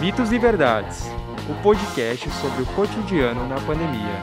Mitos e Verdades o podcast sobre o cotidiano na pandemia.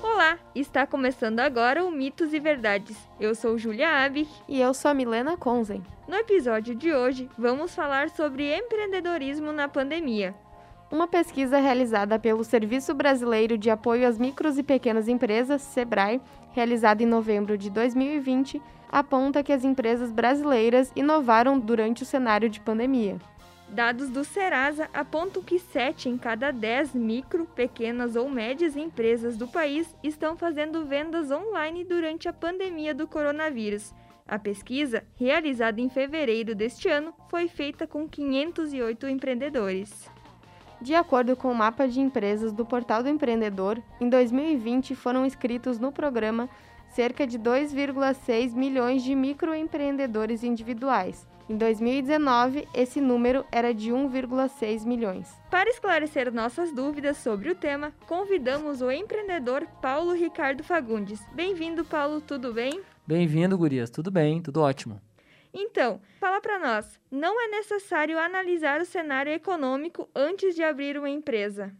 Olá, está começando agora o Mitos e Verdades. Eu sou Julia Abich e eu sou a Milena Konzen. No episódio de hoje, vamos falar sobre empreendedorismo na pandemia. Uma pesquisa realizada pelo Serviço Brasileiro de Apoio às Micros e Pequenas Empresas, SEBRAE, realizada em novembro de 2020, aponta que as empresas brasileiras inovaram durante o cenário de pandemia. Dados do Serasa apontam que 7 em cada 10 micro, pequenas ou médias empresas do país estão fazendo vendas online durante a pandemia do coronavírus. A pesquisa, realizada em fevereiro deste ano, foi feita com 508 empreendedores. De acordo com o mapa de empresas do Portal do Empreendedor, em 2020 foram inscritos no programa cerca de 2,6 milhões de microempreendedores individuais. Em 2019, esse número era de 1,6 milhões. Para esclarecer nossas dúvidas sobre o tema, convidamos o empreendedor Paulo Ricardo Fagundes. Bem-vindo, Paulo, tudo bem? Bem-vindo, Gurias. Tudo bem, tudo ótimo. Então, fala para nós, não é necessário analisar o cenário econômico antes de abrir uma empresa?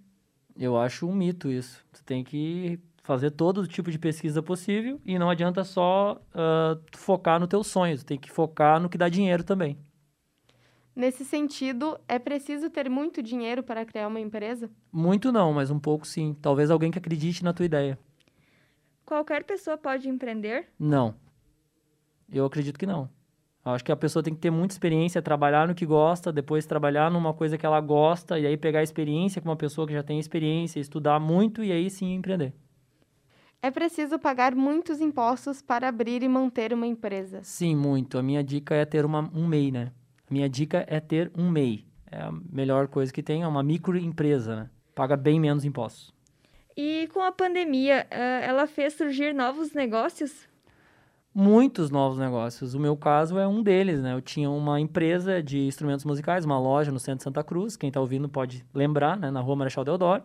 Eu acho um mito isso. Você tem que fazer todo tipo de pesquisa possível e não adianta só uh, focar no teu sonho, você tem que focar no que dá dinheiro também. Nesse sentido, é preciso ter muito dinheiro para criar uma empresa? Muito não, mas um pouco sim. Talvez alguém que acredite na tua ideia. Qualquer pessoa pode empreender? Não. Eu acredito que não. Acho que a pessoa tem que ter muita experiência, trabalhar no que gosta, depois trabalhar numa coisa que ela gosta, e aí pegar a experiência com uma pessoa que já tem experiência, estudar muito e aí sim empreender. É preciso pagar muitos impostos para abrir e manter uma empresa? Sim, muito. A minha dica é ter uma, um MEI, né? A minha dica é ter um MEI. É a melhor coisa que tem, é uma microempresa, né? Paga bem menos impostos. E com a pandemia, ela fez surgir novos negócios? Muitos novos negócios. O meu caso é um deles, né? Eu tinha uma empresa de instrumentos musicais, uma loja no centro de Santa Cruz, quem está ouvindo pode lembrar, né? Na rua Marechal Deodoro.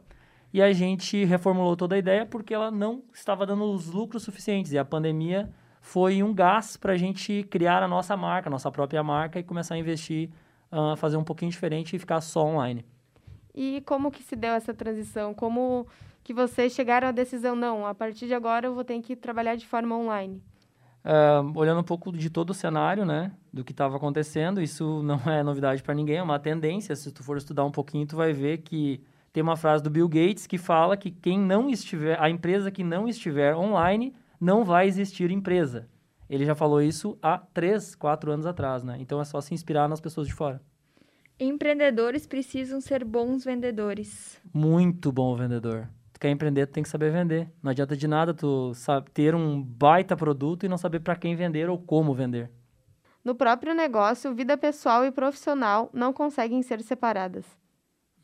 E a gente reformulou toda a ideia porque ela não estava dando os lucros suficientes. E a pandemia foi um gás para a gente criar a nossa marca, a nossa própria marca e começar a investir, uh, fazer um pouquinho diferente e ficar só online. E como que se deu essa transição? Como que vocês chegaram à decisão, não, a partir de agora eu vou ter que trabalhar de forma online? Uh, olhando um pouco de todo o cenário, né, do que estava acontecendo, isso não é novidade para ninguém, é uma tendência. Se tu for estudar um pouquinho, tu vai ver que tem uma frase do Bill Gates que fala que quem não estiver, a empresa que não estiver online, não vai existir empresa. Ele já falou isso há três, quatro anos atrás, né? Então é só se inspirar nas pessoas de fora. Empreendedores precisam ser bons vendedores. Muito bom vendedor tu quer empreender, tu tem que saber vender. Não adianta de nada tu sabe, ter um baita produto e não saber para quem vender ou como vender. No próprio negócio, vida pessoal e profissional não conseguem ser separadas.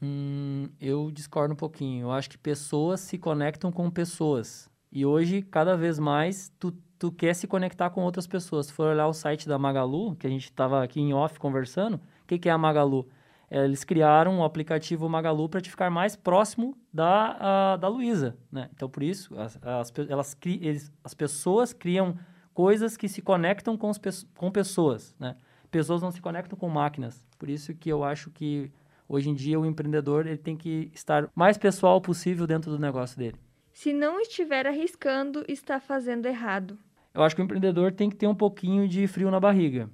Hum, eu discordo um pouquinho. Eu acho que pessoas se conectam com pessoas. E hoje, cada vez mais, tu, tu quer se conectar com outras pessoas. Se for olhar o site da Magalu, que a gente estava aqui em off conversando, o que, que é a Magalu? É, eles criaram o aplicativo Magalu para te ficar mais próximo da, a, da Luísa, né? Então, por isso, as, as, elas, eles, as pessoas criam coisas que se conectam com, os, com pessoas, né? Pessoas não se conectam com máquinas. Por isso que eu acho que, hoje em dia, o empreendedor ele tem que estar mais pessoal possível dentro do negócio dele. Se não estiver arriscando, está fazendo errado. Eu acho que o empreendedor tem que ter um pouquinho de frio na barriga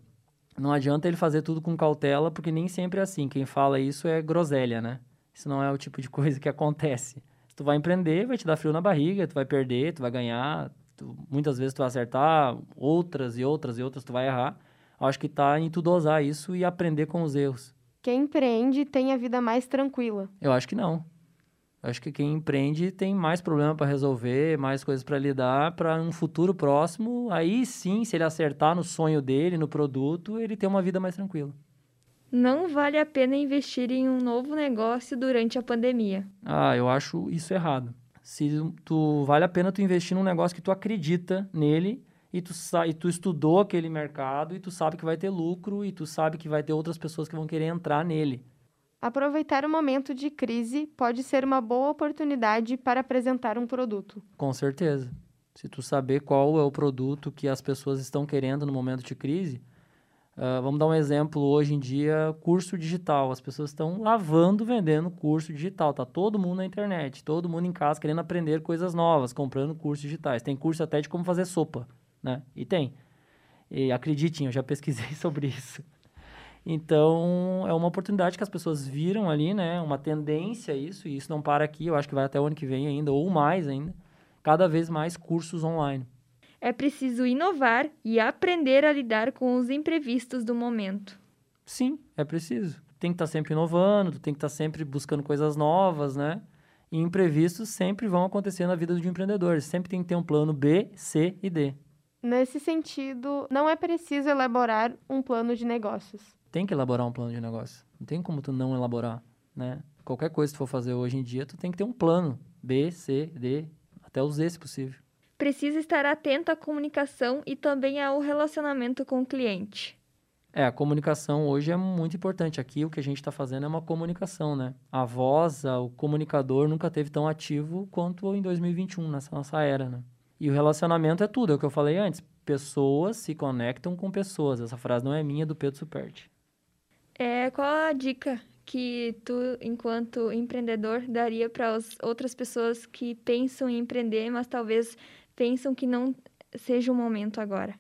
não adianta ele fazer tudo com cautela, porque nem sempre é assim. Quem fala isso é groselha, né? Isso não é o tipo de coisa que acontece. Se tu vai empreender, vai te dar frio na barriga, tu vai perder, tu vai ganhar, tu, muitas vezes tu vai acertar, outras e outras e outras tu vai errar. Eu acho que tá em tu dosar isso e aprender com os erros. Quem empreende tem a vida mais tranquila. Eu acho que não. Acho que quem empreende tem mais problema para resolver, mais coisas para lidar, para um futuro próximo, aí sim, se ele acertar no sonho dele, no produto, ele ter uma vida mais tranquila. Não vale a pena investir em um novo negócio durante a pandemia. Ah, eu acho isso errado. Se tu vale a pena tu investir num negócio que tu acredita nele e tu, e tu estudou aquele mercado e tu sabe que vai ter lucro e tu sabe que vai ter outras pessoas que vão querer entrar nele. Aproveitar o momento de crise pode ser uma boa oportunidade para apresentar um produto. Com certeza. Se tu saber qual é o produto que as pessoas estão querendo no momento de crise, Uh, vamos dar um exemplo hoje em dia, curso digital. As pessoas estão lavando, vendendo curso digital. Tá todo mundo na internet, todo mundo em casa querendo aprender coisas novas, comprando cursos digitais. Tem curso até de como fazer sopa, né? E tem. E acreditem, eu já pesquisei sobre isso. Então, é uma oportunidade que as pessoas viram ali, né? Uma tendência a isso, e isso não para aqui, eu acho que vai até o ano que vem ainda, ou mais ainda. Cada vez mais cursos online é preciso inovar e aprender a lidar com os imprevistos do momento. Sim, é preciso. Tem que estar tá sempre inovando, tem que estar tá sempre buscando coisas novas, né? E imprevistos sempre vão acontecer na vida de um empreendedor. Sempre tem que ter um plano B, C e D. Nesse sentido, não é preciso elaborar um plano de negócios. Tem que elaborar um plano de negócio. Não tem como tu não elaborar, né? Qualquer coisa que tu for fazer hoje em dia, tu tem que ter um plano B, C, D, até o Z, se possível precisa estar atento à comunicação e também ao relacionamento com o cliente. É, a comunicação hoje é muito importante. Aqui o que a gente está fazendo é uma comunicação, né? A voz, o comunicador nunca teve tão ativo quanto em 2021, nessa nossa era, né? E o relacionamento é tudo, é o que eu falei antes. Pessoas se conectam com pessoas. Essa frase não é minha, é do Pedro Superti. É, qual a dica que tu, enquanto empreendedor, daria para as outras pessoas que pensam em empreender, mas talvez pensam que não seja o momento agora?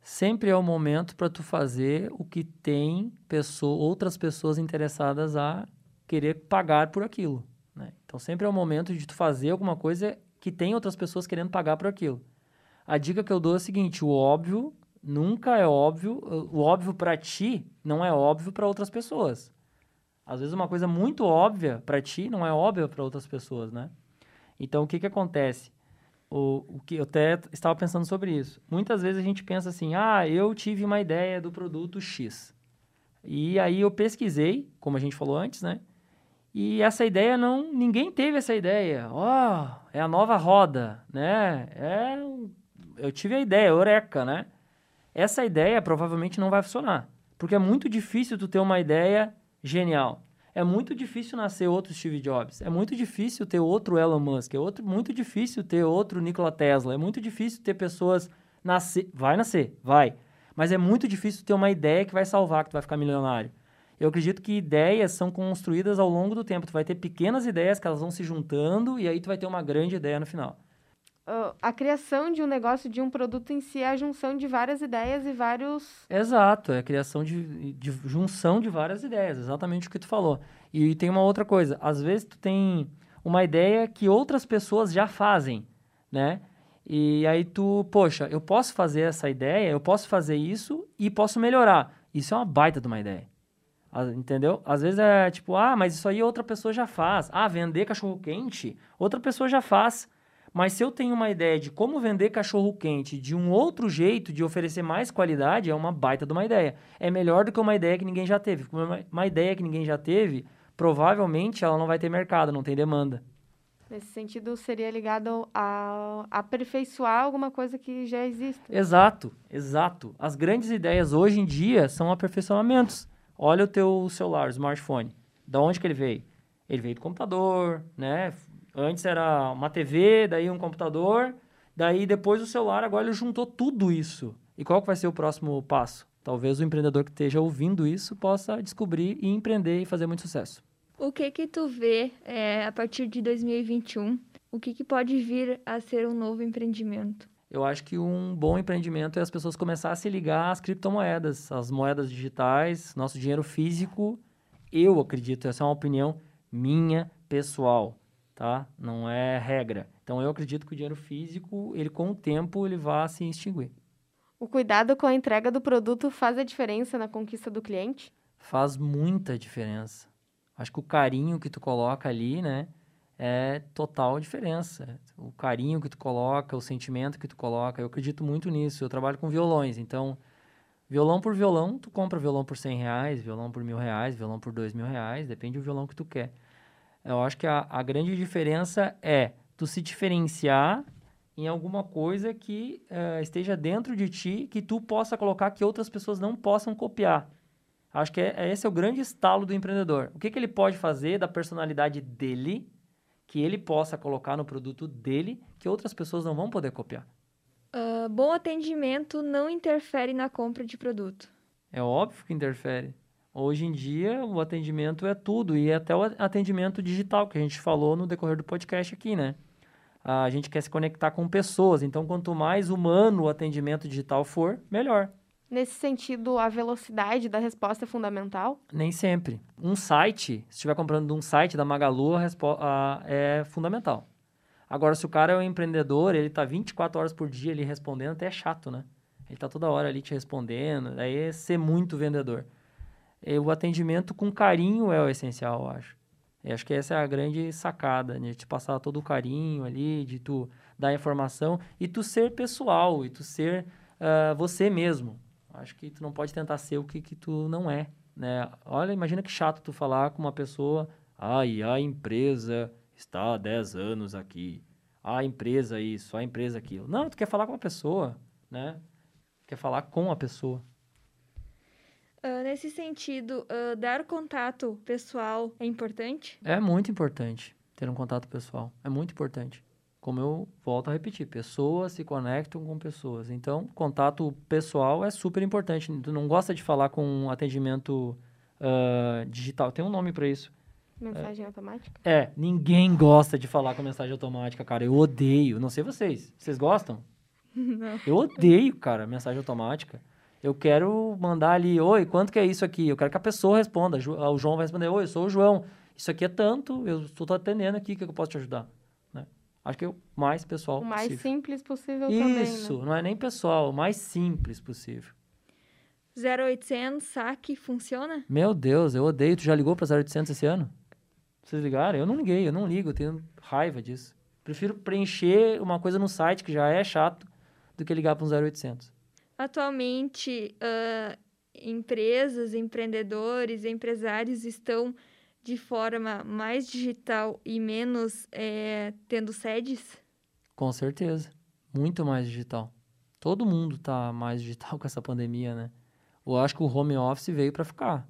Sempre é o momento para tu fazer o que tem pessoa, outras pessoas interessadas a querer pagar por aquilo. Né? Então sempre é o momento de tu fazer alguma coisa que tem outras pessoas querendo pagar por aquilo. A dica que eu dou é a seguinte: o óbvio nunca é óbvio, o óbvio para ti não é óbvio para outras pessoas. Às vezes uma coisa muito óbvia para ti não é óbvia para outras pessoas, né? Então o que que acontece? o, o que eu até estava pensando sobre isso. Muitas vezes a gente pensa assim: ah, eu tive uma ideia do produto X. E aí eu pesquisei, como a gente falou antes, né? E essa ideia não, ninguém teve essa ideia. Ó, oh, é a nova roda, né? É, eu tive a ideia, eureka, né? Essa ideia provavelmente não vai funcionar, porque é muito difícil tu ter uma ideia genial. É muito difícil nascer outro Steve Jobs. É muito difícil ter outro Elon Musk. É outro, muito difícil ter outro Nikola Tesla. É muito difícil ter pessoas nascer. Vai nascer, vai. Mas é muito difícil ter uma ideia que vai salvar, que tu vai ficar milionário. Eu acredito que ideias são construídas ao longo do tempo. Tu vai ter pequenas ideias que elas vão se juntando e aí tu vai ter uma grande ideia no final a criação de um negócio, de um produto em si, é a junção de várias ideias e vários. Exato, é a criação de, de junção de várias ideias, exatamente o que tu falou. E tem uma outra coisa, às vezes tu tem uma ideia que outras pessoas já fazem, né? E aí tu, poxa, eu posso fazer essa ideia, eu posso fazer isso e posso melhorar. Isso é uma baita de uma ideia. Entendeu? Às vezes é tipo, ah, mas isso aí outra pessoa já faz. Ah, vender cachorro quente, outra pessoa já faz. Mas se eu tenho uma ideia de como vender cachorro quente de um outro jeito, de oferecer mais qualidade, é uma baita de uma ideia. É melhor do que uma ideia que ninguém já teve. Uma, uma ideia que ninguém já teve, provavelmente ela não vai ter mercado, não tem demanda. Nesse sentido, seria ligado a aperfeiçoar alguma coisa que já existe. Exato, exato. As grandes ideias hoje em dia são aperfeiçoamentos. Olha o teu celular, o smartphone. Da onde que ele veio? Ele veio do computador, né? Antes era uma TV, daí um computador, daí depois o celular, agora ele juntou tudo isso. E qual que vai ser o próximo passo? Talvez o empreendedor que esteja ouvindo isso possa descobrir e empreender e fazer muito sucesso. O que que tu vê é, a partir de 2021? O que, que pode vir a ser um novo empreendimento? Eu acho que um bom empreendimento é as pessoas começarem a se ligar às criptomoedas, às moedas digitais, nosso dinheiro físico. Eu acredito, essa é uma opinião minha, pessoal tá? Não é regra. Então eu acredito que o dinheiro físico, ele com o tempo, ele vai se extinguir. O cuidado com a entrega do produto faz a diferença na conquista do cliente? Faz muita diferença. Acho que o carinho que tu coloca ali, né, é total diferença. O carinho que tu coloca, o sentimento que tu coloca, eu acredito muito nisso. Eu trabalho com violões, então violão por violão, tu compra violão por 100 reais, violão por mil reais, violão por dois mil reais, depende do violão que tu quer. Eu acho que a, a grande diferença é tu se diferenciar em alguma coisa que uh, esteja dentro de ti, que tu possa colocar que outras pessoas não possam copiar. Acho que é, é esse é o grande estalo do empreendedor. O que, que ele pode fazer da personalidade dele, que ele possa colocar no produto dele, que outras pessoas não vão poder copiar. Uh, bom atendimento não interfere na compra de produto. É óbvio que interfere. Hoje em dia, o atendimento é tudo, e até o atendimento digital, que a gente falou no decorrer do podcast aqui, né? A gente quer se conectar com pessoas, então quanto mais humano o atendimento digital for, melhor. Nesse sentido, a velocidade da resposta é fundamental? Nem sempre. Um site, se estiver comprando de um site da Magalu, a a, é fundamental. Agora, se o cara é um empreendedor, ele está 24 horas por dia ali respondendo, até é chato, né? Ele está toda hora ali te respondendo, aí é ser muito vendedor. E o atendimento com carinho é o essencial, eu acho. Eu acho que essa é a grande sacada, né? De te passar todo o carinho ali, de tu dar informação e tu ser pessoal, e tu ser uh, você mesmo. Acho que tu não pode tentar ser o que, que tu não é, né? Olha, imagina que chato tu falar com uma pessoa, ai, a empresa está há 10 anos aqui, a empresa isso, a empresa aquilo. Não, tu quer falar com a pessoa, né? Quer falar com a pessoa. Uh, nesse sentido, uh, dar contato pessoal é importante? É muito importante ter um contato pessoal. É muito importante como eu volto a repetir, pessoas se conectam com pessoas. Então, contato pessoal é super importante. Tu não gosta de falar com um atendimento uh, digital. Tem um nome para isso. Mensagem é, automática? É, ninguém gosta de falar com mensagem automática, cara. Eu odeio. Não sei vocês. Vocês gostam? Não. Eu odeio, cara, mensagem automática. Eu quero mandar ali, oi, quanto que é isso aqui? Eu quero que a pessoa responda. O João vai responder, oi, eu sou o João. Isso aqui é tanto, eu estou atendendo aqui, o que eu posso te ajudar? Acho que é o mais pessoal possível. O mais possível. simples possível Isso, também, Isso, né? não é nem pessoal, o mais simples possível. 0800 saque funciona? Meu Deus, eu odeio. Tu já ligou para 0800 esse ano? Vocês ligaram? Eu não liguei, eu não ligo, eu tenho raiva disso. Prefiro preencher uma coisa no site que já é chato do que ligar para um 0800. Atualmente, uh, empresas, empreendedores, empresários estão de forma mais digital e menos é, tendo sedes? Com certeza. Muito mais digital. Todo mundo está mais digital com essa pandemia, né? Eu acho que o home office veio para ficar.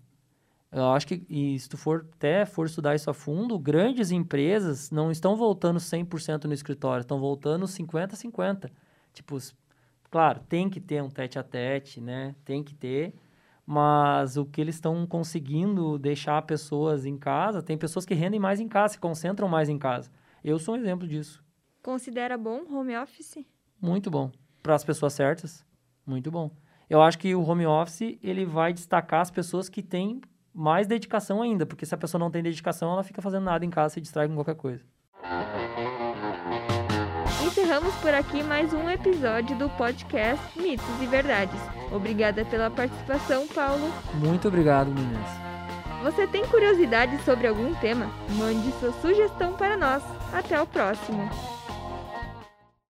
Eu acho que, e se tu for até for estudar isso a fundo, grandes empresas não estão voltando 100% no escritório, estão voltando 50-50. Tipo, claro, tem que ter um tete a tete, né? Tem que ter, mas o que eles estão conseguindo deixar pessoas em casa, tem pessoas que rendem mais em casa, se concentram mais em casa. Eu sou um exemplo disso. Considera bom home office? Muito bom. Para as pessoas certas, muito bom. Eu acho que o home office ele vai destacar as pessoas que têm mais dedicação ainda, porque se a pessoa não tem dedicação, ela fica fazendo nada em casa, se distrai com qualquer coisa. Encerramos por aqui mais um episódio do podcast Mitos e Verdades. Obrigada pela participação, Paulo. Muito obrigado, meninas. Você tem curiosidade sobre algum tema? Mande sua sugestão para nós. Até o próximo!